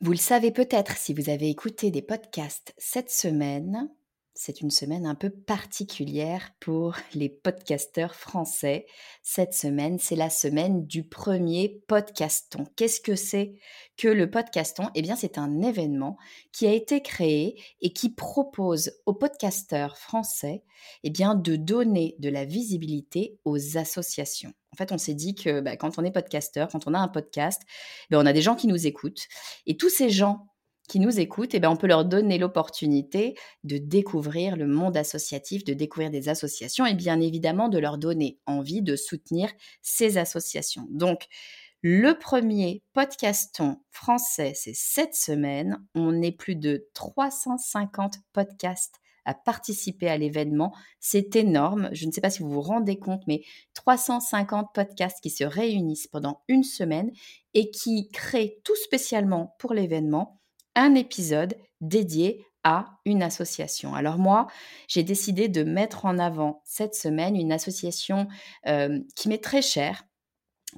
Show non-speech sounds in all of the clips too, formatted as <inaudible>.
Vous le savez peut-être si vous avez écouté des podcasts cette semaine, c'est une semaine un peu particulière pour les podcasteurs français. Cette semaine, c'est la semaine du premier podcaston. Qu'est-ce que c'est que le podcaston? Eh bien, c'est un événement qui a été créé et qui propose aux podcasteurs français eh bien, de donner de la visibilité aux associations. En fait, on s'est dit que bah, quand on est podcasteur, quand on a un podcast, ben, on a des gens qui nous écoutent. Et tous ces gens qui nous écoutent, eh bien, on peut leur donner l'opportunité de découvrir le monde associatif, de découvrir des associations et bien évidemment de leur donner envie de soutenir ces associations. Donc, le premier podcaston français, c'est cette semaine. On est plus de 350 podcasts à participer à l'événement. C'est énorme. Je ne sais pas si vous vous rendez compte, mais 350 podcasts qui se réunissent pendant une semaine et qui créent tout spécialement pour l'événement un épisode dédié à une association. Alors moi, j'ai décidé de mettre en avant cette semaine une association euh, qui m'est très chère,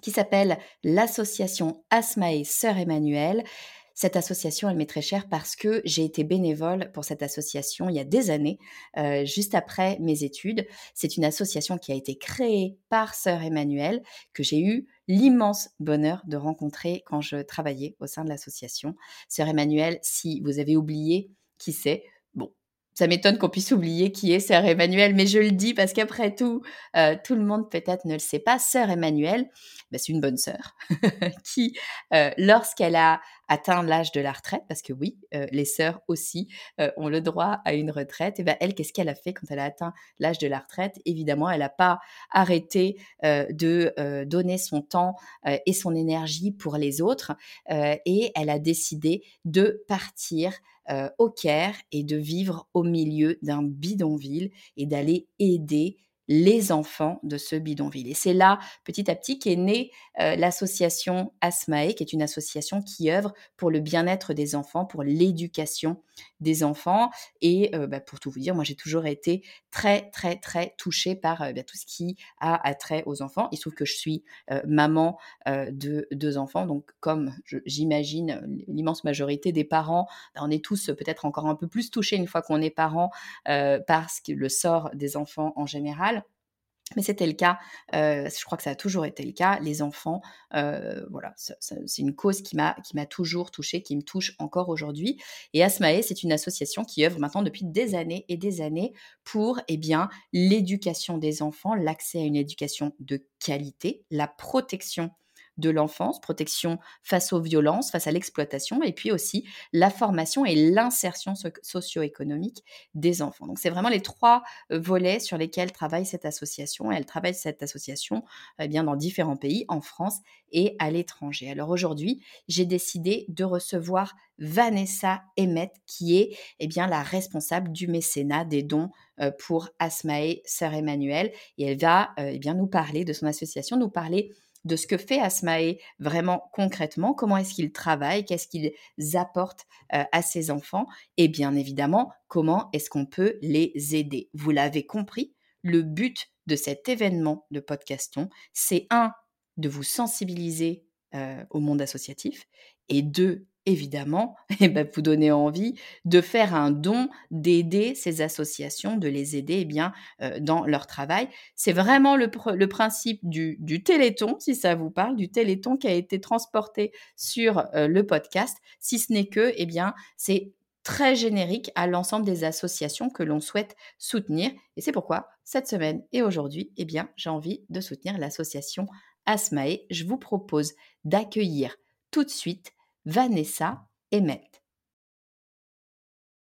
qui s'appelle l'association Asmae Sœur Emmanuel. Cette association, elle m'est très chère parce que j'ai été bénévole pour cette association il y a des années, euh, juste après mes études. C'est une association qui a été créée par Sœur Emmanuel, que j'ai eu l'immense bonheur de rencontrer quand je travaillais au sein de l'association. Sœur Emmanuel, si vous avez oublié qui c'est, ça m'étonne qu'on puisse oublier qui est Sœur Emmanuel, mais je le dis parce qu'après tout, euh, tout le monde peut-être ne le sait pas. Sœur Emmanuel, bah, c'est une bonne sœur <laughs> qui, euh, lorsqu'elle a atteint l'âge de la retraite, parce que oui, euh, les sœurs aussi ont le droit à une retraite, et ben elle, qu'est-ce qu'elle a fait quand elle a atteint l'âge de la retraite? Évidemment, elle n'a pas arrêté de donner son temps et son énergie pour les autres, et elle a décidé de partir euh, au Caire et de vivre au milieu d'un bidonville et d'aller aider les enfants de ce bidonville. Et c'est là, petit à petit, qu'est née euh, l'association Asmae, qui est une association qui œuvre pour le bien-être des enfants, pour l'éducation des enfants. Et euh, bah, pour tout vous dire, moi, j'ai toujours été très, très, très touchée par euh, bah, tout ce qui a attrait aux enfants. Il se trouve que je suis maman de deux enfants. Donc, comme j'imagine l'immense majorité des parents, bah, on est tous peut-être encore un peu plus touchés une fois qu'on est parent parce que le sort des enfants en général. Mais c'était le cas, je crois que ça a toujours été le cas. Les enfants, voilà, c'est une cause qui m'a qui m'a toujours touchée, qui me touche encore aujourd'hui. Et Asmae, c'est une association qui œuvre maintenant depuis des années et des années pour, eh bien, l'éducation des enfants, l'accès à une éducation de qualité, la protection de l'enfance, protection face aux violences, face à l'exploitation, et puis aussi la formation et l'insertion socio-économique des enfants. Donc c'est vraiment les trois euh, volets sur lesquels travaille cette association. Elle travaille cette association eh bien dans différents pays, en France et à l'étranger. Alors aujourd'hui, j'ai décidé de recevoir Vanessa Emmett, qui est eh bien la responsable du mécénat des dons euh, pour Asmae Sœur Emmanuel, et elle va euh, eh bien nous parler de son association, nous parler de ce que fait Asmae vraiment concrètement, comment est-ce qu'il travaille, qu'est-ce qu'ils apportent euh, à ses enfants et bien évidemment comment est-ce qu'on peut les aider. Vous l'avez compris, le but de cet événement de podcaston, c'est un, de vous sensibiliser euh, au monde associatif et deux, évidemment, et <laughs> eh ben, vous donner envie de faire un don, d'aider ces associations, de les aider eh bien, euh, dans leur travail. C'est vraiment le, principe du, téléthon, si ça vous parle, du téléthon qui a été transporté sur euh, le podcast, si ce n'est que, eh c'est très générique à l'ensemble des associations que l'on souhaite soutenir. Et c'est pourquoi, cette semaine et aujourd'hui, eh bien, j'ai envie de soutenir l'association Asmae. Je vous propose d'accueillir tout de suite Vanessa Emmett.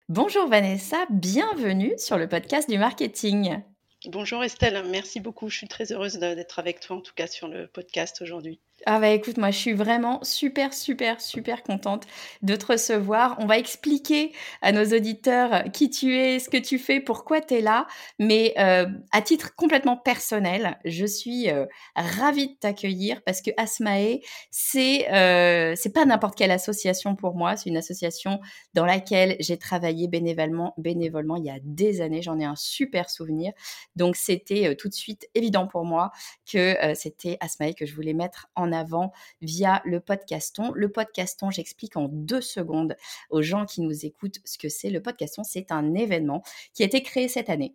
Bonjour Vanessa, bienvenue sur le podcast du marketing. Bonjour Estelle, merci beaucoup. Je suis très heureuse d'être avec toi, en tout cas sur le podcast aujourd'hui. Ah bah écoute, moi je suis vraiment super, super, super contente de te recevoir. On va expliquer à nos auditeurs qui tu es, ce que tu fais, pourquoi tu es là. Mais euh, à titre complètement personnel, je suis euh, ravie de t'accueillir parce que Asmae, c'est euh, c'est pas n'importe quelle association pour moi. C'est une association dans laquelle j'ai travaillé bénévolement, bénévolement il y a des années. J'en ai un super souvenir. Donc c'était tout de suite évident pour moi que c'était Asmae que je voulais mettre en avant via le podcaston. Le podcaston, j'explique en deux secondes aux gens qui nous écoutent ce que c'est. Le podcaston, c'est un événement qui a été créé cette année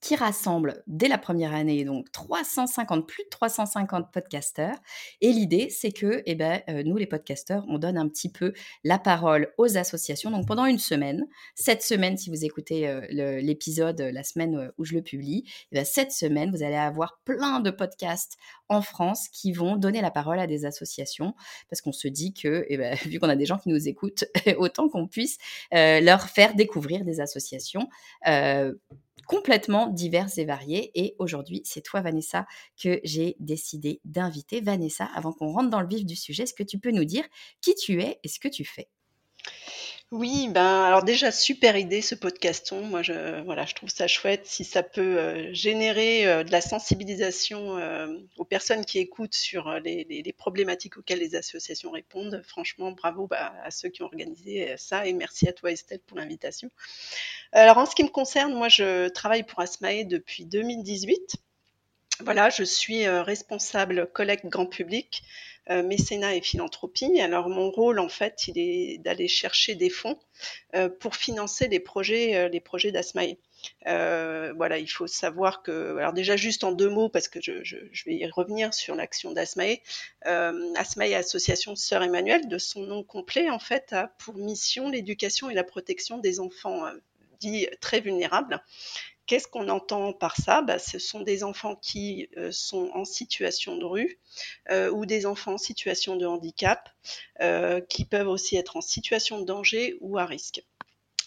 qui rassemble dès la première année donc 350 plus de 350 podcasteurs. Et l'idée c'est que eh ben euh, nous les podcasteurs on donne un petit peu la parole aux associations. Donc pendant une semaine cette semaine si vous écoutez euh, l'épisode la semaine euh, où je le publie eh ben, cette semaine vous allez avoir plein de podcasts en France qui vont donner la parole à des associations parce qu'on se dit que eh ben, <laughs> vu qu'on a des gens qui nous écoutent <laughs> autant qu'on puisse leur faire découvrir des associations complètement diverses et variées. Et aujourd'hui, c'est toi, Vanessa, que j'ai décidé d'inviter. Vanessa, avant qu'on rentre dans le vif du sujet, est-ce que tu peux nous dire qui tu es et ce que tu fais? Oui, ben alors déjà super idée ce podcaston. Moi je voilà, je trouve ça chouette si ça peut euh, générer euh, de la sensibilisation euh, aux personnes qui écoutent sur les, problématiques auxquelles les associations répondent. Franchement, bravo bah, à ceux qui ont organisé ça et merci à toi Estelle pour l'invitation. Alors en ce qui me concerne, moi je travaille pour Asmae depuis 2018. Voilà, je suis responsable collecte grand public euh, mécénat et philanthropie. Alors mon rôle en fait, il est d'aller chercher des fonds euh, pour financer les projets, euh, les d'Asmae. voilà, il faut savoir que, alors déjà juste en deux mots, parce que je, vais y revenir sur l'action d'Asmae. Asmae, Association Sœur Emmanuel, de son nom complet, en fait, a pour mission l'éducation et la protection des enfants dits très vulnérables. Qu'est-ce qu'on entend par ça? Bah, Ce sont des enfants qui euh, sont en situation de rue euh, ou des enfants en situation de handicap euh, qui peuvent aussi être en situation de danger ou à risque.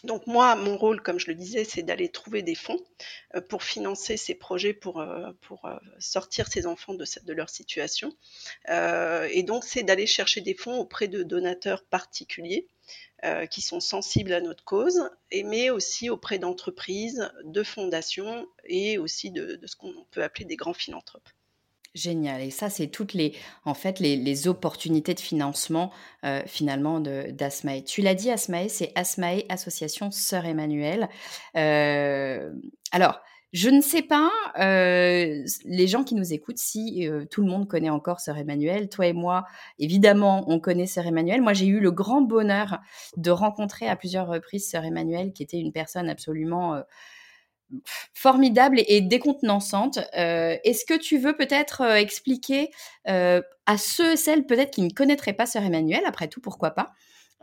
Donc moi, mon rôle, comme je le disais, c'est d'aller trouver des fonds pour financer ces projets, pour, pour sortir ces enfants de, de leur situation. et donc, c'est d'aller chercher des fonds auprès de donateurs particuliers euh, qui sont sensibles à notre cause, mais aussi auprès d'entreprises, de fondations et aussi de, ce qu'on peut appeler des grands philanthropes. Génial. Et ça, c'est toutes les, en fait, les, opportunités de financement euh, finalement d'Asmae. Tu l'as dit, Asmae, c'est Asmae Association Sœur Emmanuel. Euh, alors, je ne sais pas, euh, les gens qui nous écoutent, si tout le monde connaît encore Sœur Emmanuel. Toi et moi, évidemment, on connaît Sœur Emmanuel. Moi, j'ai eu le grand bonheur de rencontrer à plusieurs reprises Sœur Emmanuel, qui était une personne absolument formidable et, décontenançante. Est-ce que tu veux peut-être expliquer à ceux et celles peut-être qui ne connaîtraient pas Sœur Emmanuel, après tout, pourquoi pas,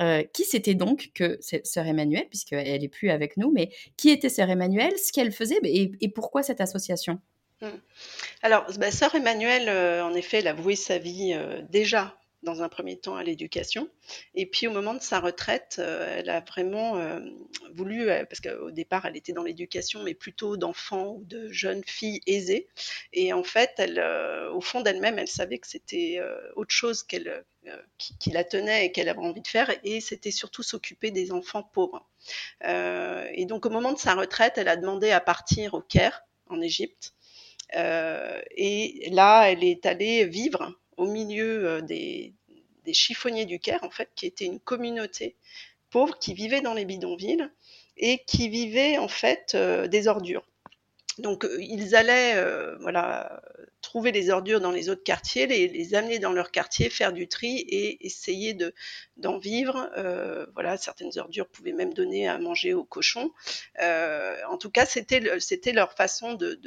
euh, qui c'était donc que Sœur Emmanuel, puisqu'elle n'est plus avec nous, mais qui était Sœur Emmanuel, ce qu'elle faisait et, pourquoi cette association? Mmh. Alors, bah, Sœur Emmanuel, euh, en effet, elle a voué sa vie euh, déjà dans un premier temps à l'éducation. Et puis au moment de sa retraite, euh, elle a vraiment euh, voulu, euh, parce qu'au départ elle était dans l'éducation, mais plutôt d'enfants ou de jeunes filles aisées. Et en fait, elle, au fond d'elle-même, elle savait que c'était autre chose qu'elle, qui, la tenait et qu'elle avait envie de faire, et c'était surtout s'occuper des enfants pauvres. et donc au moment de sa retraite, elle a demandé à partir au Caire, en Égypte. et là, elle est allée vivre au milieu euh, des, chiffonniers du Caire, en fait, qui était une communauté pauvre qui vivait dans les bidonvilles et qui vivait en fait euh, des ordures. Donc euh, ils allaient voilà, trouver les ordures dans les autres quartiers, les, amener dans leur quartier, faire du tri et essayer de, d'en vivre. voilà, certaines ordures pouvaient même donner à manger aux cochons. en tout cas, c'était, c'était leur façon de,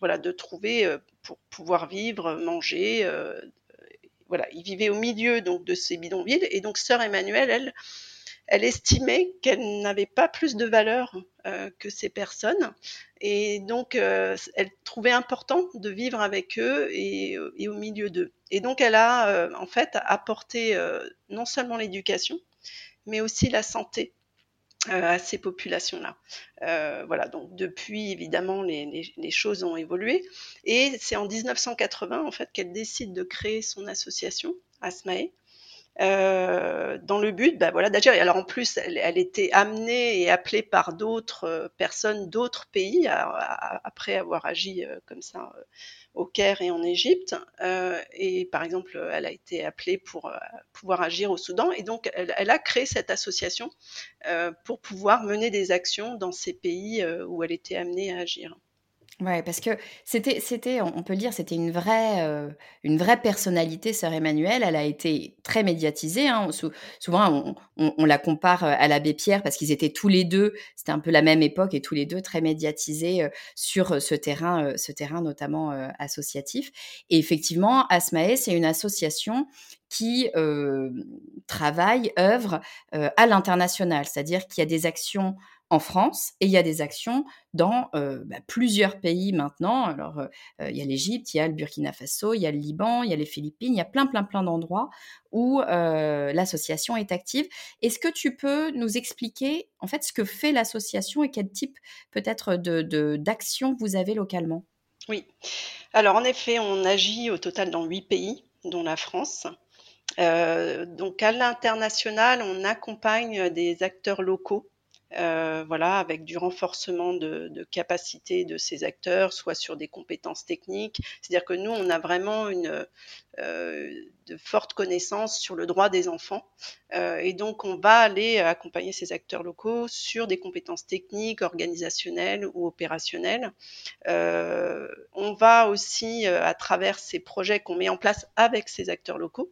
voilà, de trouver euh, pour pouvoir vivre, manger. Euh, voilà, il vivait au milieu donc de ces bidonvilles et donc sœur Emmanuelle, elle, elle estimait qu'elle n'avait pas plus de valeur euh, que ces personnes et donc elle trouvait important de vivre avec eux et, et au milieu d'eux. Et donc elle a en fait apporté non seulement l'éducation, mais aussi la santé à ces populations-là. voilà, donc depuis, évidemment, les, choses ont évolué. Et c'est en 1980, en fait, qu'elle décide de créer son association, ASMAE, euh, dans le but bah, voilà, d'agir. Et alors en plus, elle, était amenée et appelée par d'autres euh, personnes d'autres pays après avoir agi euh, comme ça euh, au Caire et en Égypte. et par exemple, elle a été appelée pour pouvoir agir au Soudan. Et donc, elle, elle a créé cette association pour pouvoir mener des actions dans ces pays où elle était amenée à agir. Ouais, parce que c'était c'était on peut le dire, c'était une vraie, heu, une vraie personnalité, sœur Emmanuelle. Elle a été très médiatisée, hein. Sou souvent on la compare, à l'abbé Pierre parce qu'ils étaient tous les 2 c'était un peu la même époque et tous les 2 très médiatisés, heu, sur, ce terrain, ce terrain notamment, associatif et effectivement, Asmae, c'est une association qui, travaille, œuvre, à l'international. C'est-à-dire qu'il y a des actions en France et il y a des actions dans euh, bah, plusieurs pays maintenant. Alors, euh, il y a l'Égypte, il y a le Burkina Faso, il y a le Liban, il y a les Philippines, il y a plein, plein, plein d'endroits où euh, l'association est active. Est-ce que tu peux nous expliquer en fait ce que fait l'association et quel type peut-être de, d'actions vous avez localement? Oui. Alors, en effet, on agit au total dans huit pays, dont la France. donc à l'international, on accompagne des acteurs locaux euh, voilà, avec du renforcement de, de capacités de ces acteurs, soit sur des compétences techniques. C'est-à-dire que nous, on a vraiment une euh, de fortes connaissances sur le droit des enfants, euh, et donc on va aller accompagner ces acteurs locaux sur des compétences techniques, organisationnelles ou opérationnelles. Euh, on va aussi, euh, à travers ces projets qu'on met en place avec ces acteurs locaux,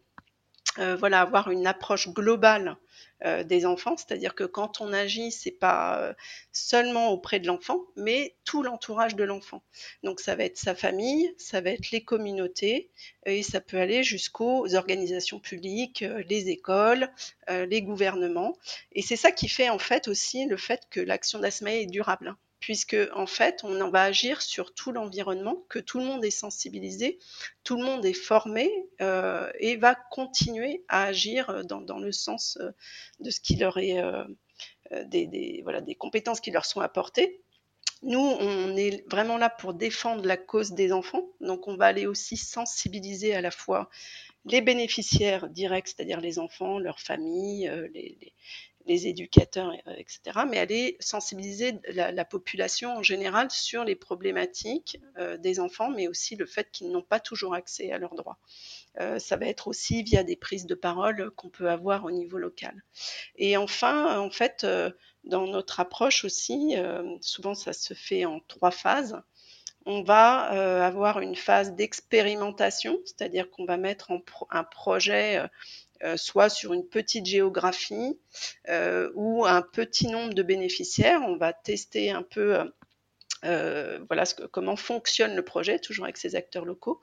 euh, voilà, avoir une approche globale euh, des enfants, c'est-à-dire que quand on agit, c'est pas euh, seulement auprès de l'enfant, mais tout l'entourage de l'enfant. Donc ça va être sa famille, ça va être les communautés, et ça peut aller jusqu'aux organisations publiques, euh, les écoles, les gouvernements. Et c'est ça qui fait en fait aussi le fait que l'action d'Asmae est durable puisque en fait, on va agir sur tout l'environnement, que tout le monde est sensibilisé, tout le monde est formé euh, et va continuer à agir dans, le sens euh, de ce qui leur est euh, voilà, des compétences qui leur sont apportées. Nous, on est vraiment là pour défendre la cause des enfants, donc on va aller aussi sensibiliser à la fois les bénéficiaires directs, c'est-à-dire les enfants, leurs familles, les, les, éducateurs, etc., euh, mais aller sensibiliser la, la, population en général sur les problématiques euh, des enfants, mais aussi le fait qu'ils n'ont pas toujours accès à leurs droits. Euh, ça va être aussi via des prises de parole qu'on peut avoir au niveau local. Et enfin, en fait, euh, dans notre approche aussi, euh, souvent ça se fait en trois phases. On va euh, avoir une phase d'expérimentation, c'est-à-dire qu'on va mettre un projet euh, soit sur une petite géographie euh, ou un petit nombre de bénéficiaires. On va tester un peu euh, comment fonctionne le projet, toujours avec ces acteurs locaux.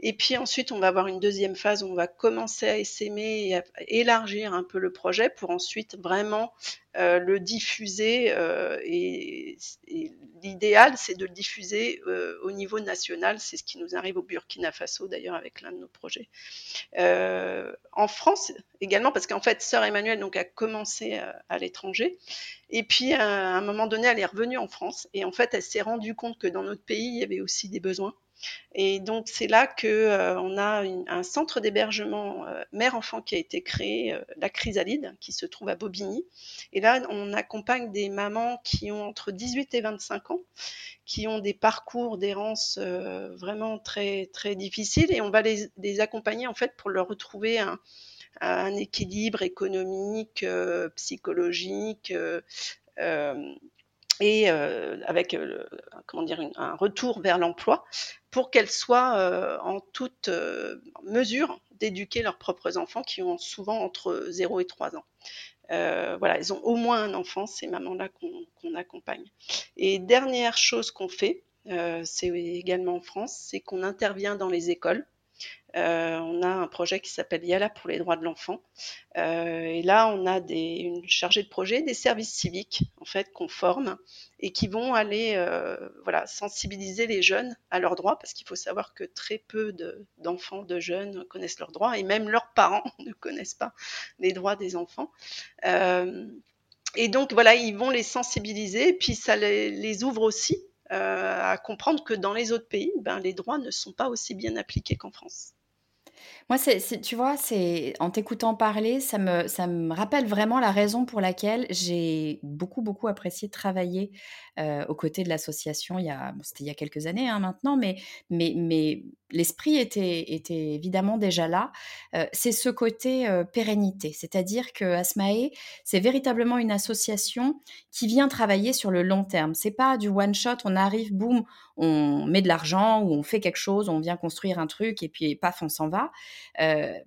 Et puis ensuite, on va avoir une deuxième phase où on va commencer à essaimer et à élargir un peu le projet pour ensuite vraiment euh, le diffuser euh, et, et l'idéal c'est de le diffuser euh, au niveau national. C'est ce qui nous arrive au Burkina Faso d'ailleurs avec l'un de nos projets. Euh, en France également parce qu'en fait sœur Emmanuelle donc a commencé à, à l'étranger. Et puis à un moment donné elle est revenue en France. Et en fait elle s'est rendue compte que dans notre pays il y avait aussi des besoins et donc c'est là que euh, on a un centre d'hébergement euh, mère-enfant qui a été créé, euh, la Chrysalide, qui se trouve à Bobigny. Et là, on accompagne des mamans qui ont entre 18 et 25 ans, qui ont des parcours d'errance vraiment très très difficiles, et on va les, accompagner en fait pour leur retrouver un, équilibre économique, psychologique. Euh, et euh, avec euh, comment dire un retour vers l'emploi pour qu'elles soient euh, en toute mesure d'éduquer leurs propres enfants qui ont souvent entre 0 et 3 ans. Voilà, ils ont au moins un enfant, ces mamans-là qu'on qu accompagne. Et dernière chose qu'on fait, c'est également en France, c'est qu'on intervient dans les écoles euh, on a un projet qui s'appelle Yala pour les droits de l'enfant. Euh, et là, on a des, une chargée de projet, des services civiques en fait qu'on forme et qui vont aller euh, voilà sensibiliser les jeunes à leurs droits parce qu'il faut savoir que très peu d'enfants, de, jeunes connaissent leurs droits et même leurs parents <laughs> ne connaissent pas les droits des enfants. Euh, et donc voilà, ils vont les sensibiliser, puis ça les, ouvre aussi à comprendre que dans les autres pays, ben, les droits ne sont pas aussi bien appliqués qu'en France. Moi, c'est tu vois, c'est en t'écoutant parler, ça me rappelle vraiment la raison pour laquelle j'ai beaucoup, beaucoup apprécié travailler, aux côtés de l'association il y a c'était il y a quelques années, hein, maintenant, mais mais mais l'esprit était évidemment déjà là. c'est ce côté, pérennité, c'est-à-dire que Asmae, c'est véritablement une association qui vient travailler sur le long terme. C'est pas du one shot, on arrive, boum, on met de l'argent ou on fait quelque chose, on vient construire un truc et puis paf, on s'en va.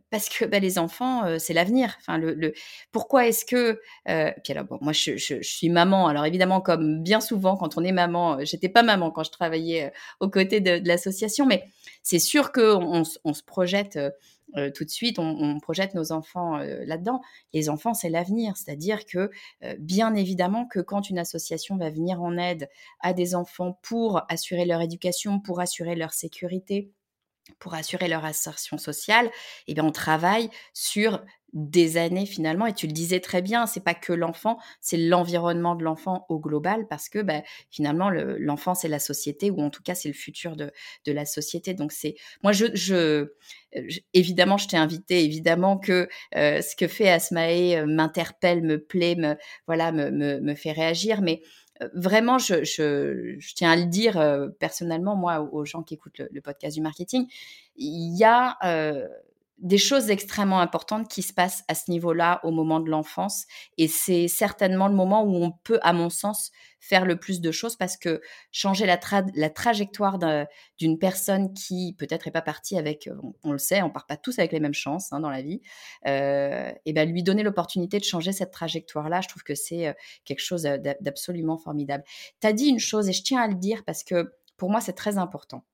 Parce que bah, les enfants, c'est l'avenir. Enfin, le, pourquoi est-ce que puis alors bon, moi je, suis maman. Alors évidemment, comme bien souvent quand on est maman, j'étais pas maman quand je travaillais aux côtés de, l'association, mais c'est sûr que on, se projette. tout de suite, on, projette nos enfants là-dedans. Les enfants, c'est l'avenir, c'est-à-dire que bien évidemment que quand une association va venir en aide à des enfants pour assurer leur éducation, pour assurer leur sécurité, pour assurer leur assertion sociale, eh bien, on travaille sur des années finalement. Et tu le disais très bien, c'est pas que l'enfant, c'est l'environnement de l'enfant au global, parce que bah, finalement, l'enfant, c'est la société, ou en tout cas, c'est le futur de, la société. Donc, c'est. Moi, je, je, évidemment, je t'ai invité, évidemment que euh, ce que fait Asmae euh, m'interpelle, me plaît, me, voilà, me fait réagir, mais vraiment, je, tiens à le dire personnellement, moi, aux gens qui écoutent le, podcast du marketing, il y a des choses extrêmement importantes qui se passent à ce niveau-là au moment de l'enfance. Et c'est certainement le moment où on peut, à mon sens, faire le plus de choses parce que changer la, trajectoire d'une personne qui peut-être n'est pas partie avec, on, le sait, on part pas tous avec les mêmes chances hein, dans la vie, euh, et ben lui donner l'opportunité de changer cette trajectoire-là, je trouve que c'est euh, quelque chose d'absolument formidable. Tu as dit une chose et je tiens à le dire parce que pour moi c'est très important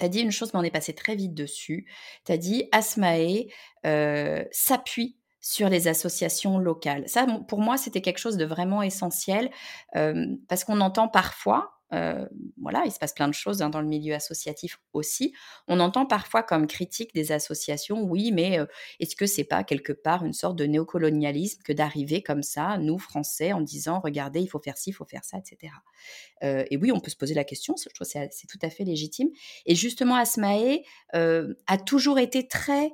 tu as dit une chose, mais on est passé très vite dessus. Tu as dit Asmae euh, s'appuie sur les associations locales. Ça, pour moi, c'était quelque chose de vraiment essentiel euh, parce qu'on entend parfois, euh, voilà, il se passe plein de choses hein, dans le milieu associatif aussi. On entend parfois comme critique des associations, oui, mais euh, est-ce que c'est pas quelque part une sorte de néocolonialisme que d'arriver comme ça, nous Français, en disant, regardez, il faut faire ci, il faut faire ça, etc. Euh, et oui, on peut se poser la question, je trouve que c'est tout à fait légitime. Et justement, Asmae a toujours été très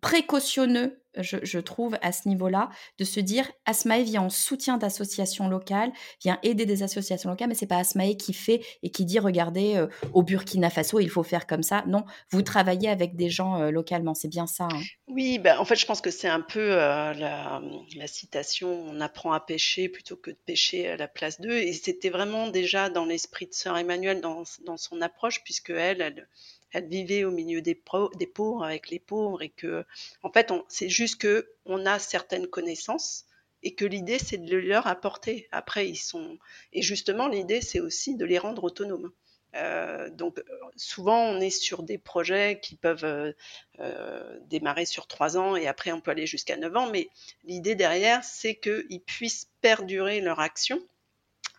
précautionneux je, trouve, à ce niveau-là, de se dire Asmae vient en soutien d'associations locales, vient aider des associations locales, mais c'est pas Asmae qui fait et qui dit regardez, euh, au Burkina Faso, il faut faire comme ça. Non, vous travaillez avec des gens euh, localement, c'est bien ça. Hein. Oui, ben, en fait, je pense que c'est un peu euh, la, citation on apprend à pêcher plutôt que de pêcher à la place d'eux. Et c'était vraiment déjà dans l'esprit de Sœur Emmanuel, dans, dans son approche, puisque elle, elle elle vivait au milieu des, pauvres avec les pauvres et que en fait c'est juste que on a certaines connaissances et que l'idée c'est de leur apporter. Après ils sont et justement l'idée c'est aussi de les rendre autonomes. Euh, donc souvent on est sur des projets qui peuvent euh, euh, démarrer sur trois ans et après on peut aller jusqu'à neuf ans mais l'idée derrière c'est qu'ils puissent perdurer leur action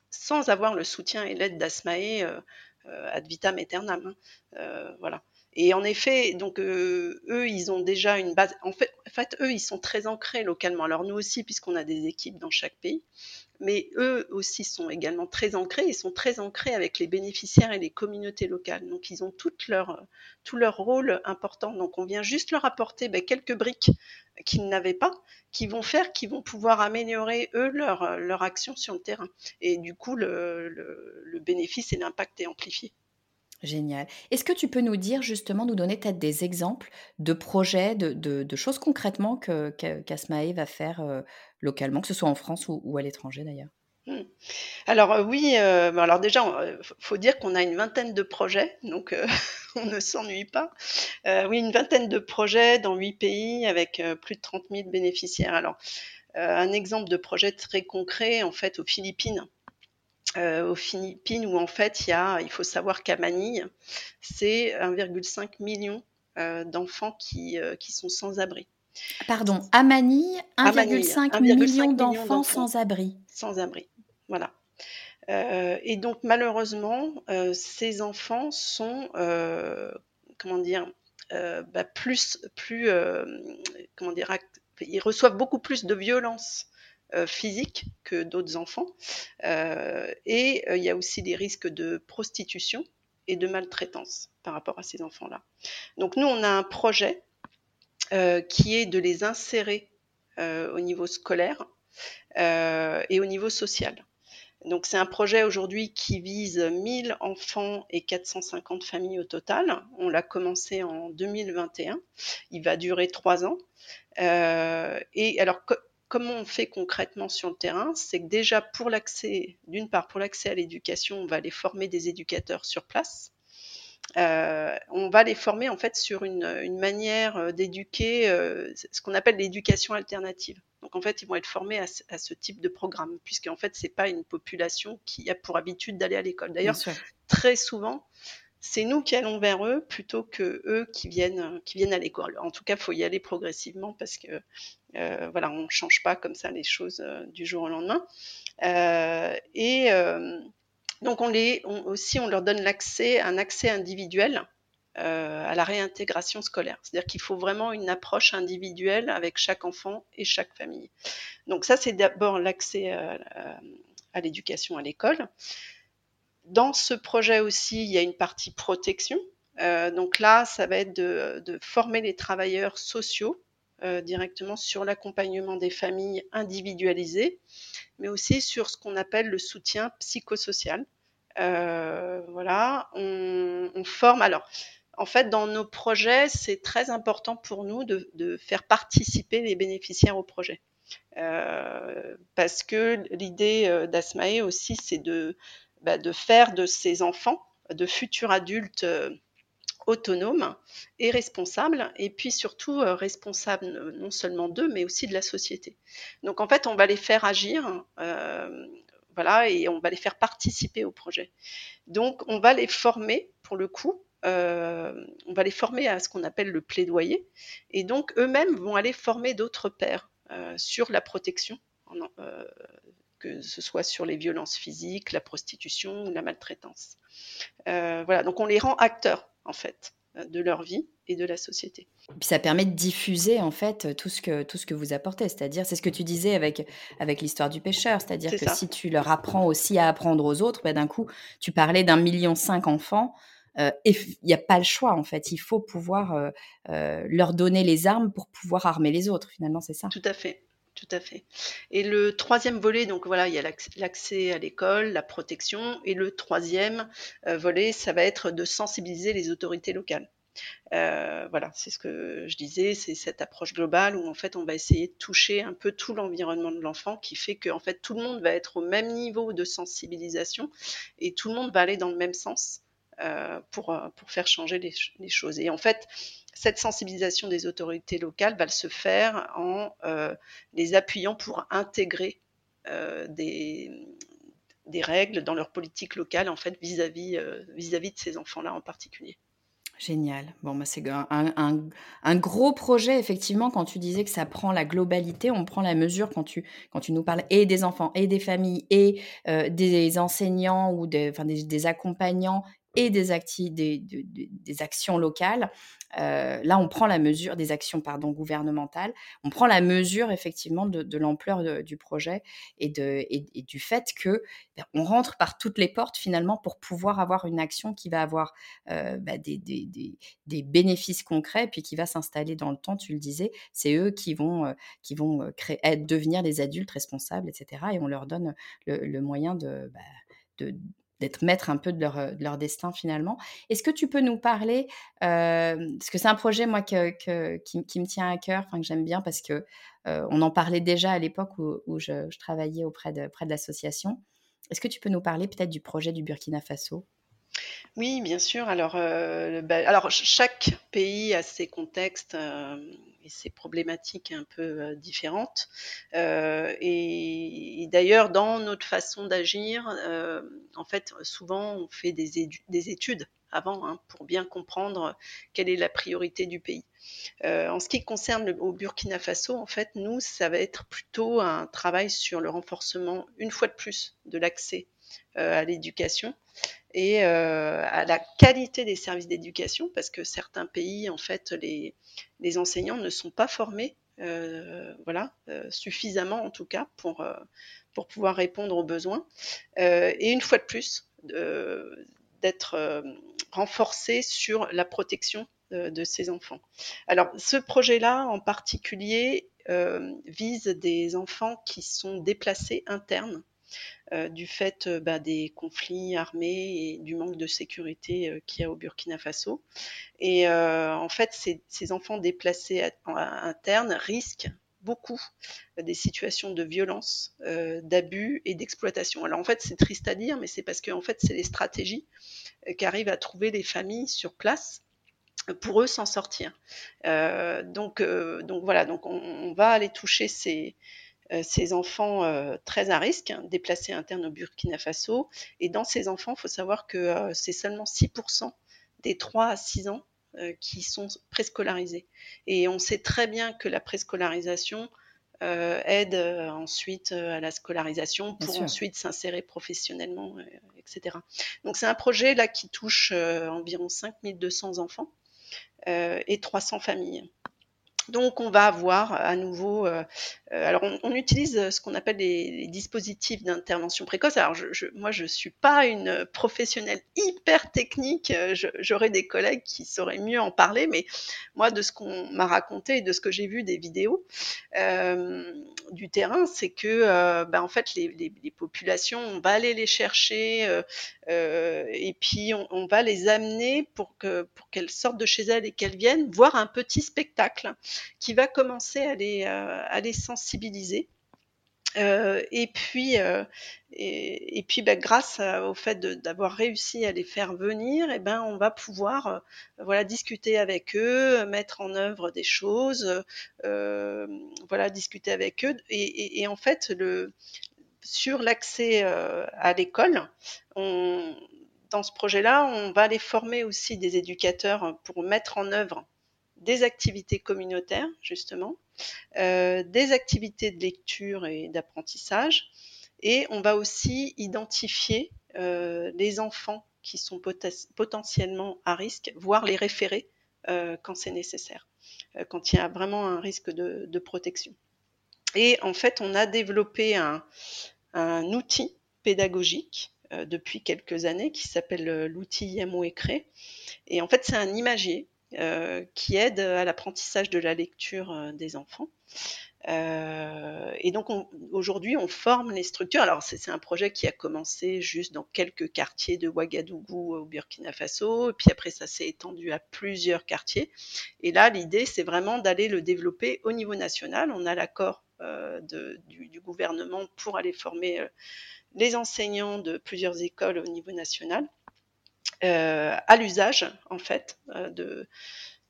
sans avoir le soutien et l'aide d'Asmae ad vitam aeternam. Hein. Euh, voilà. Et en effet, donc euh, eux, ils ont déjà une base. En fait, en fait, eux, ils sont très ancrés localement. Alors nous aussi, puisqu'on a des équipes dans chaque pays mais eux aussi sont également très ancrés, ils sont très ancrés avec les bénéficiaires et les communautés locales. Donc ils ont tout leur, rôle important. Donc on vient juste leur apporter ben, quelques briques qu'ils n'avaient pas, qui vont faire, qui vont pouvoir améliorer eux leur, action sur le terrain. Et du coup, le, le bénéfice et l'impact est amplifié. Génial. Est-ce que tu peux nous dire justement, nous donner peut-être des exemples de projets, de, choses concrètement que qu'Asmae va faire euh, localement, que ce soit en France ou, à l'étranger d'ailleurs? Mmh. Alors euh, oui, euh, alors déjà, il faut dire qu'on a une vingtaine de projets, donc <laughs> on ne s'ennuie pas. oui, une vingtaine de projets dans huit pays avec plus de 30 000 bénéficiaires. Alors, un exemple de projet très concret, en fait, aux Philippines. Euh, aux Philippines où en fait il y a, il faut savoir qu'à Manille, c'est 1,5 million euh, d'enfants qui, euh, qui sont sans abri. Pardon, à Manille, 1,5 million d'enfants sans abri. Sans abri, voilà. et donc malheureusement, ces enfants sont, comment dire, bah, plus, plus, comment dire, ils reçoivent beaucoup plus de violences physiques que d'autres enfants. et il y a aussi des risques de prostitution et de maltraitance par rapport à ces enfants-là. Donc nous, on a un projet qui est de les insérer au niveau scolaire et au niveau social. Donc c'est un projet aujourd'hui qui vise 1000 enfants et 450 familles au total. On l'a commencé en 2021. Il va durer trois ans. Euh, et alors comment on fait concrètement sur le terrain C'est que déjà pour l'accès, d'une part pour l'accès à l'éducation, on va aller former des éducateurs sur place. Euh, on va les former en fait sur une, une manière d'éduquer, euh, ce qu'on appelle l'éducation alternative. Donc en fait, ils vont être formés à, ce type de programme, puisqu'en fait, c'est pas une population qui a pour habitude d'aller à l'école. D'ailleurs, très souvent, c'est nous qui allons vers eux plutôt que eux qui viennent, qui viennent à l'école. En tout cas, il faut y aller progressivement parce que euh, voilà, on ne change pas comme ça les choses euh, du jour au lendemain. Euh, et donc on les, aussi, on leur donne l'accès, un accès individuel à la réintégration scolaire. C'est-à-dire qu'il faut vraiment une approche individuelle avec chaque enfant et chaque famille. Donc ça, c'est d'abord l'accès à, l'éducation à l'école. Dans ce projet aussi, il y a une partie protection. Donc là, ça va être de former les travailleurs sociaux directement sur l'accompagnement des familles individualisées, mais aussi sur ce qu'on appelle le soutien psychosocial. voilà, on, forme. Alors, en fait, dans nos projets, c'est très important pour nous de, faire participer les bénéficiaires au projet. Euh, parce que l'idée euh, d'Asmae aussi, c'est de, bah, de faire de ces enfants de futurs adultes euh, autonomes et responsables, et puis surtout responsables non seulement d'eux, mais aussi de la société. Donc en fait, on va les faire agir, voilà, et on va les faire participer au projet. Donc on va les former, pour le coup, euh, on va les former à ce qu'on appelle le plaidoyer, et donc eux-mêmes vont aller former d'autres euh, sur la protection, euh, que ce soit sur les violences physiques, la prostitution ou la maltraitance. voilà, donc on les rend acteurs en fait de leur vie et de la société. Puis ça permet de diffuser en fait tout ce que tout ce que vous apportez, c'est-à-dire c'est ce que tu disais avec avec l'histoire du pêcheur, c'est-à-dire que si tu leur apprends aussi à apprendre aux autres, ben, d'un coup tu parlais d'un million cinq enfants, et il n'y a pas le choix en fait. Il faut pouvoir leur donner les armes pour pouvoir armer les autres. Finalement, c'est ça? Tout à fait. Tout à fait. Et le troisième volet, donc voilà, il y a l'accès à l'école, la protection. Et le troisième volet, ça va être de sensibiliser les autorités locales. voilà, c'est ce que je disais, c'est cette approche globale où en fait on va essayer de toucher un peu tout l'environnement de l'enfant, qui fait que en fait tout le monde va être au même niveau de sensibilisation et tout le monde va aller dans le même sens. Euh, pour, euh, pour faire changer les, choses. Et en fait, cette sensibilisation des autorités locales va se faire en euh, les appuyant pour intégrer des, des règles dans leur politique locale en fait vis-à-vis vis-à-vis de ces enfants-là en particulier. Génial. Bon, bah, c'est un, gros projet, effectivement, quand tu disais que ça prend la globalité, on prend la mesure quand tu, quand tu nous parles et des enfants, et des familles, et des enseignants ou des, accompagnants et des, actions locales. Euh, là, on prend la mesure des actions gouvernementales. On prend la mesure effectivement de, l'ampleur du projet et, du fait que ben, on rentre par toutes les portes finalement pour pouvoir avoir une action qui va avoir euh, bah, des, bénéfices concrets puis qui va s'installer dans le temps. Tu le disais, c'est eux qui vont, euh, créer, devenir des adultes responsables, etc. Et on leur donne le, moyen de, de d'être maître un peu de leur, de leur destin finalement. Est-ce que tu peux nous parler, parce que c'est un projet moi qui, qui, me tient à cœur, que j'aime bien parce que on en parlait déjà à l'époque où, je, travaillais auprès de, près de l'association. Est-ce que tu peux nous parler peut-être du projet du Burkina Faso? Oui, bien sûr. Alors, alors chaque pays a ses contextes et ses problématiques un peu euh, différentes. et, d'ailleurs, dans notre façon d'agir, en fait, souvent on fait des, des études avant hein, pour bien comprendre quelle est la priorité du pays. en ce qui concerne le au Burkina Faso, en fait, nous, ça va être plutôt un travail sur le renforcement, une fois de plus, de l'accès à l'éducation et euh, à la qualité des services d'éducation, parce que certains pays, en fait, les, enseignants ne sont pas formés voilà, suffisamment en tout cas pour, pour pouvoir répondre aux besoins. et une fois de plus, d'être renforcé sur la protection de ces enfants. Alors, ce projet-là en particulier vise des enfants qui sont déplacés internes euh, du fait euh, bah, des conflits armés et du manque de sécurité euh, qu'il y a au Burkina Faso. Et en fait, ces, enfants déplacés internes risquent beaucoup des situations de violence, d'abus et d'exploitation. Alors en fait, c'est triste à dire, mais c'est parce que en fait, c'est les stratégies qu'arrivent à trouver les familles sur place pour eux s'en sortir. donc, donc voilà, donc on va aller toucher ces, euh, ces enfants euh, très à risque, hein, déplacés internes au Burkina Faso. Et dans ces enfants, il faut savoir que euh, c'est seulement 6% des 3 à 6 ans qui sont préscolarisés. Et on sait très bien que la préscolarisation aide ensuite à la scolarisation pour ensuite s'insérer professionnellement, etc. Donc c'est un projet là qui touche environ 5200 enfants et 300 familles. Donc on va avoir à nouveau, euh, euh, alors on, utilise ce qu'on appelle les, dispositifs d'intervention précoce. Alors je, moi je suis pas une professionnelle hyper technique, euh, j'aurais des collègues qui sauraient mieux en parler, mais moi de ce qu'on m'a raconté et de ce que j'ai vu des vidéos du terrain, c'est que ben, en fait les, populations, on va aller les chercher et puis on, va les amener pour qu'elles sortent de chez elles et qu'elles viennent voir un petit spectacle qui va commencer à les, euh, sensibiliser. Euh, et puis, euh, et, puis bah, grâce au fait d'avoir réussi à les faire venir, et eh ben, on va pouvoir voilà, discuter avec eux, mettre en œuvre des choses, voilà, discuter avec eux. Et, en fait, sur l'accès à l'école, dans ce projet-là, on va les former aussi des éducateurs pour mettre en œuvre des activités communautaires, justement, euh, des activités de lecture et d'apprentissage. Et on va aussi identifier euh, les enfants qui sont potentiellement à risque, voire les référer euh, quand c'est nécessaire, quand il y a vraiment un risque de, protection. Et en fait, on a développé un, outil pédagogique depuis quelques années qui s'appelle l'outil Yamo Et en fait, c'est un imagier euh, qui aide à l'apprentissage de la lecture euh, des enfants. Euh, et donc aujourd'hui, on forme les structures. Alors c'est un projet qui a commencé juste dans quelques quartiers de Ouagadougou au Burkina Faso, et puis après ça s'est étendu à plusieurs quartiers. Et là, l'idée, c'est vraiment d'aller le développer au niveau national. On a l'accord euh, du, du, gouvernement pour aller former les enseignants de plusieurs écoles au niveau national. Euh, à l'usage en fait euh, de,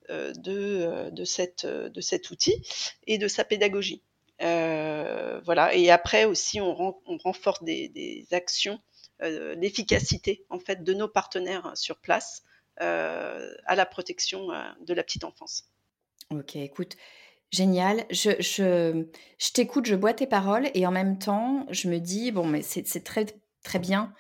euh, de, de, cette, de cet outil et de sa pédagogie. voilà. Et après aussi, on, renforce des, des actions, l'efficacité en fait de nos partenaires sur place à la protection de la petite enfance. Ok, écoute, génial. Je, je, je t'écoute, je bois tes paroles et en même temps, je me dis, bon, mais c'est très, très bien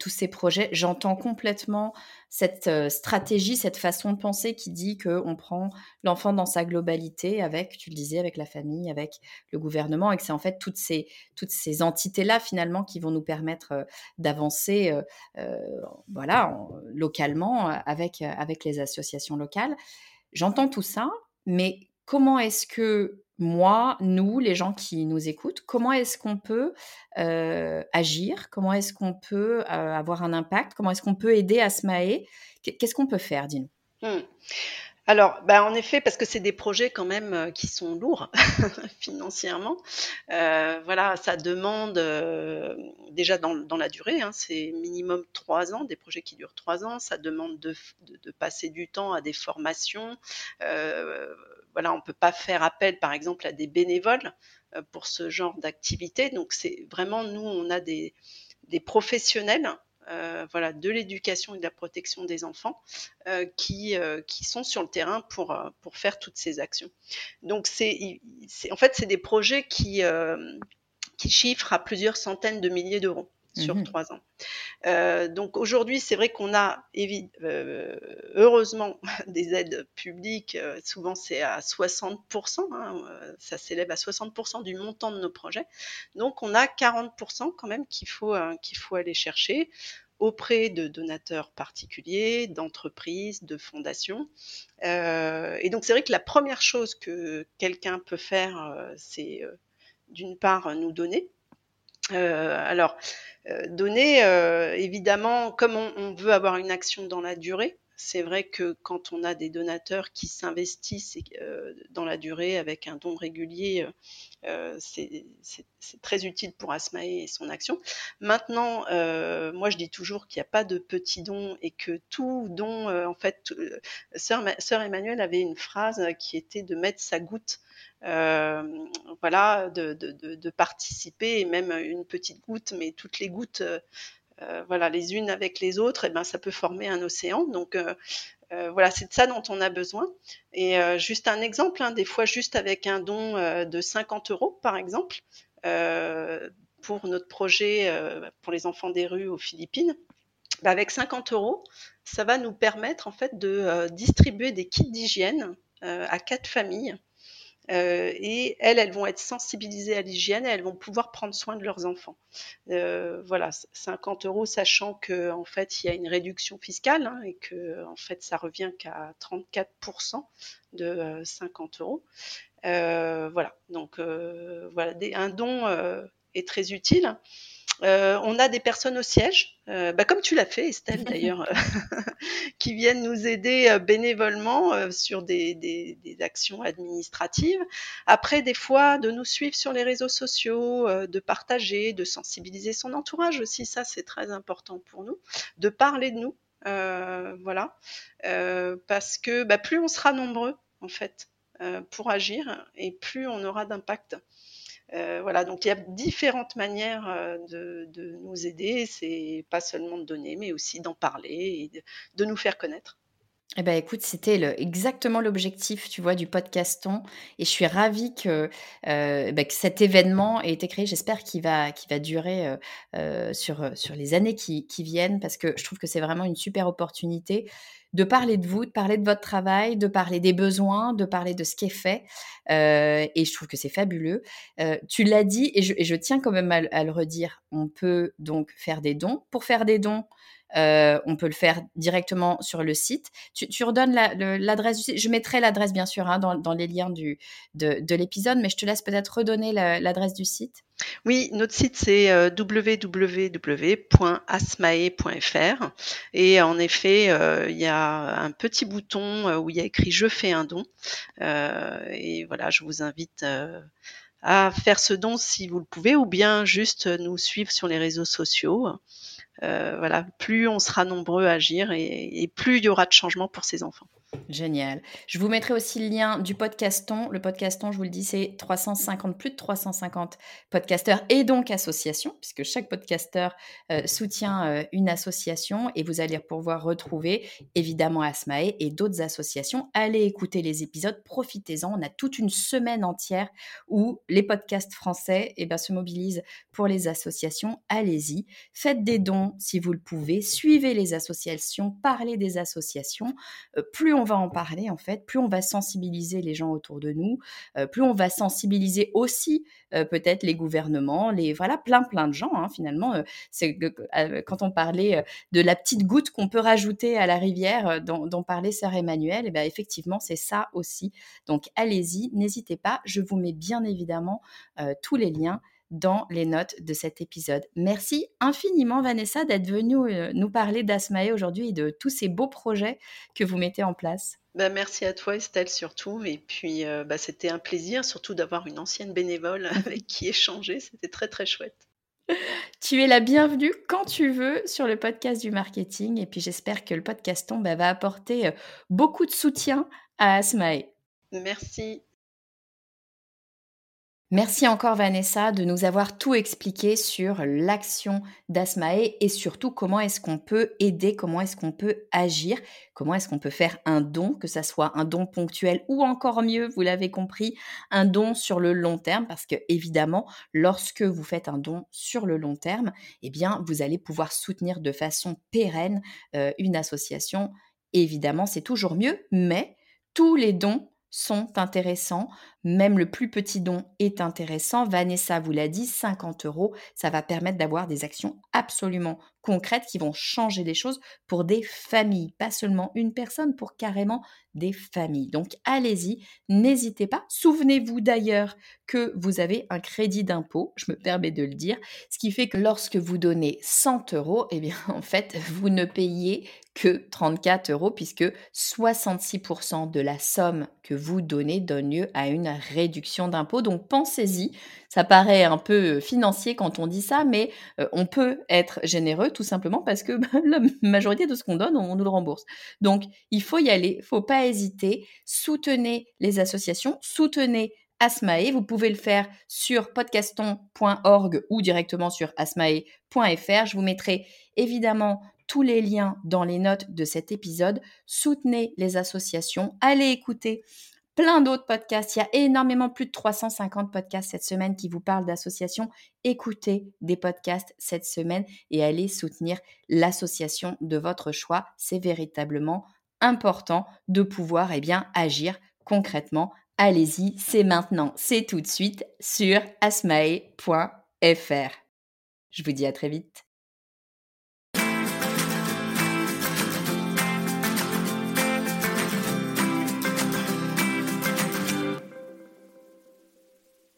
tous ces projets. J'entends complètement cette stratégie, cette façon de penser qui dit qu'on prend l'enfant dans sa globalité avec, tu le disais, avec la famille, avec le gouvernement, et que c'est en fait toutes ces, toutes ces entités-là finalement qui vont nous permettre d'avancer voilà, localement avec, avec les associations locales. J'entends tout ça, mais comment est-ce que moi, nous, les gens qui nous écoutent, comment est-ce qu'on peut euh, agir? Comment est-ce qu'on peut euh, avoir un impact? Comment est-ce qu'on peut aider Asmae Qu'est-ce qu'on peut faire, dis-nous? Mmh. Alors, bah, en effet, parce que c'est des projets quand même euh, qui sont lourds <laughs> financièrement. voilà, ça demande déjà dans, la durée, hein, c'est minimum trois ans, des projets qui durent trois ans. Ça demande de, de passer du temps à des formations voilà, on peut pas faire appel, par exemple, à des bénévoles euh, pour ce genre d'activité. Donc, c'est vraiment nous, on a des, professionnels. Euh, voilà, de l'éducation et de la protection des enfants euh, qui, qui sont sur le terrain pour, pour faire toutes ces actions. Donc, c'est, en fait, c'est des projets qui, qui chiffrent à plusieurs centaines de milliers d'euros. Sur Mmh trois ans. Euh, donc aujourd'hui, c'est vrai qu'on a euh, heureusement <laughs> des aides publiques. euh, souvent, c'est à 60%. hein, ça s'élève à 60% du montant de nos projets. Donc, on a 40% quand même qu'il faut, euh, qu'il faut aller chercher auprès de donateurs particuliers, d'entreprises, de fondations. Et donc, c'est vrai que la première chose que quelqu'un peut faire, c'est d'une part nous donner. Euh, alors, euh, donner, euh, évidemment, comme on, veut avoir une action dans la durée, c'est vrai que quand on a des donateurs qui s'investissent dans la durée avec un don régulier, c'est très utile pour Asmae et son action. Maintenant, moi je dis toujours qu'il n'y a pas de petits dons et que tout don, en fait, sœur, sœur Emmanuelle avait une phrase qui était de mettre sa goutte, voilà, de, participer et même une petite goutte, mais toutes les gouttes. euh, euh, voilà, les unes avec les autres, et ben ça peut former un océan. Donc euh, euh, voilà, c'est de ça dont on a besoin. Et euh, juste un exemple, hein, des fois juste avec un don euh, de 50 euros, par exemple, euh, pour notre projet euh, pour les enfants des rues aux Philippines, bah, avec 50 euros, ça va nous permettre en fait de euh, distribuer des kits d'hygiène euh, à quatre familles. Euh, et elles, elles vont être sensibilisées à l'hygiène et elles vont pouvoir prendre soin de leurs enfants. Euh, voilà, 50 euros, sachant que en fait il y a une réduction fiscale hein, et que en fait ça revient qu'à 34% de euh, 50 euros. Euh, voilà, donc euh, voilà, un don euh, est très utile. Euh, on a des personnes au siège, euh, bah, comme tu l'as fait, Estelle d'ailleurs, <laughs> qui viennent nous aider euh, bénévolement euh, sur des, actions administratives. Après, des fois, de nous suivre sur les réseaux sociaux, de partager, de sensibiliser son entourage aussi, ça c'est très important pour nous, de parler de nous, voilà, parce que bah, plus on sera nombreux en fait pour agir et plus on aura d'impact. Euh, voilà, donc il y a différentes manières euh, de, nous aider. C'est pas seulement de donner, mais aussi d'en parler et de, nous faire connaître. Eh ben, écoute, c'était exactement l'objectif, tu vois, du podcaston et je suis ravie que, bah, que cet événement ait été créé. J'espère qu'il va va durer, sur, sur les années qui viennent parce que je trouve que c'est vraiment une super opportunité de parler de vous, de parler de votre travail, de parler des besoins, de parler de ce qui est fait, heu et je trouve que c'est fabuleux. Heu, tu l'as dit et je tiens quand même à le redire, on peut donc faire des dons. Pour faire des dons, heu, on peut le faire directement sur le site. Tu redonnes l'adresse du site? Je mettrai l'adresse bien sûr, hein, dans les liens de de l'épisode, mais je te laisse peut-être redonner la l'adresse du site? Oui, notre site c'est, heu, www.asmae.fr et en effet, il y a un petit bouton, où il y a écrit «Je fais un don», et voilà, je vous invite, à faire ce don si vous le pouvez ou bien juste nous suivre sur les réseaux sociaux. Heu, voilà, plus on sera nombreux à agir et et plus il y aura de changements pour ces enfants. Génial. Je vous mettrai aussi le lien du podcaston. Le podcaston, je vous le dis, c'est 350 plus de 350 podcasteurs et donc associations, puisque chaque podcasteur, heu, soutient, heu, une association et vous allez pouvoir retrouver évidemment Asmae et d'autres associations. Allez écouter les épisodes, profitez-en. On a toute une semaine entière où les podcasts français, et ben, se mobilisent pour les associations. Allez-y, faites des dons si vous le pouvez, suivez les associations, parlez des associations. Heu, plus on va en parler en fait, plus on va sensibiliser les gens autour de nous, heu, plus on va sensibiliser aussi, heu, peut-être les gouvernements, les voilà, plein, plein de gens, hein, finalement, heu, c'est quand on parlait, de la petite goutte qu'on peut rajouter à la rivière, dont parlait sœur Emmanuelle et bah, effectivement, c'est ça aussi. Donc allez-y, n'hésitez pas, je vous mets bien évidemment, tous les liens dans les notes de cet épisode. Merci infiniment Vanessa d'être venue, heu, nous parler d'Asmae aujourd'hui et de tous ces beaux projets que vous mettez en place. Bah, merci à toi Estelle surtout et puis, heu, bah, c'était un plaisir surtout d'avoir une ancienne bénévole <laughs> avec qui échanger, c'était très, très chouette. <laughs> Tu es la bienvenue quand tu veux sur le podcast du marketing et puis j'espère que le podcaston, bah, va apporter, heu, beaucoup de soutien à Asmae. Merci. Merci encore Vanessa de nous avoir tout expliqué sur l'action d'Asmae et surtout comment est-ce qu'on peut aider, comment est-ce qu'on peut agir, comment est-ce qu'on peut faire un don, que ça soit un don ponctuel ou encore mieux, vous l'avez compris, un don sur le long terme parce que évidemment, lorsque vous faites un don sur le long terme, eh bien, vous allez pouvoir soutenir de façon pérenne euh, une association. Évidemment, c'est toujours mieux, mais tous les dons sont intéressants. Même le plus petit don est intéressant. Vanessa vous l'a dit, 50 euros, ça va permettre d'avoir des actions absolument concrètes qui vont changer des choses pour des familles, pas seulement une personne, pour carrément des familles. Donc allez-y, n'hésitez pas. Souvenez-vous d'ailleurs que vous avez un crédit d'impôt, je me permets de le dire, ce qui fait que lorsque vous donnez 100 euros, eh bien en fait, vous ne payez que 34 euros puisque 66% de la somme que vous donnez donne lieu à une réduction d'impôt. Donc pensez-y, ça paraît un peu financier quand on dit ça, mais on peut être généreux tout simplement parce que bah, la <laughs> majorité de ce qu'on donne, on nous le rembourse. Donc il faut y aller, il faut pas hésiter, soutenez les associations, soutenez Asmae. Vous pouvez le faire sur podcaston.org ou directement sur asmae.fr. Je vous mettrai évidemment tous les liens dans les notes de cet épisode. Soutenez les associations, allez écouter plein d'autres podcasts. Il y a énormément plus de 350 podcasts cette semaine qui vous parlent d'associations. Écoutez des podcasts cette semaine et allez soutenir l'association de votre choix. C'est véritablement important de pouvoir eh bien, agir concrètement. Allez-y, c'est maintenant, c'est tout de suite sur asmae.fr. Je vous dis à très vite.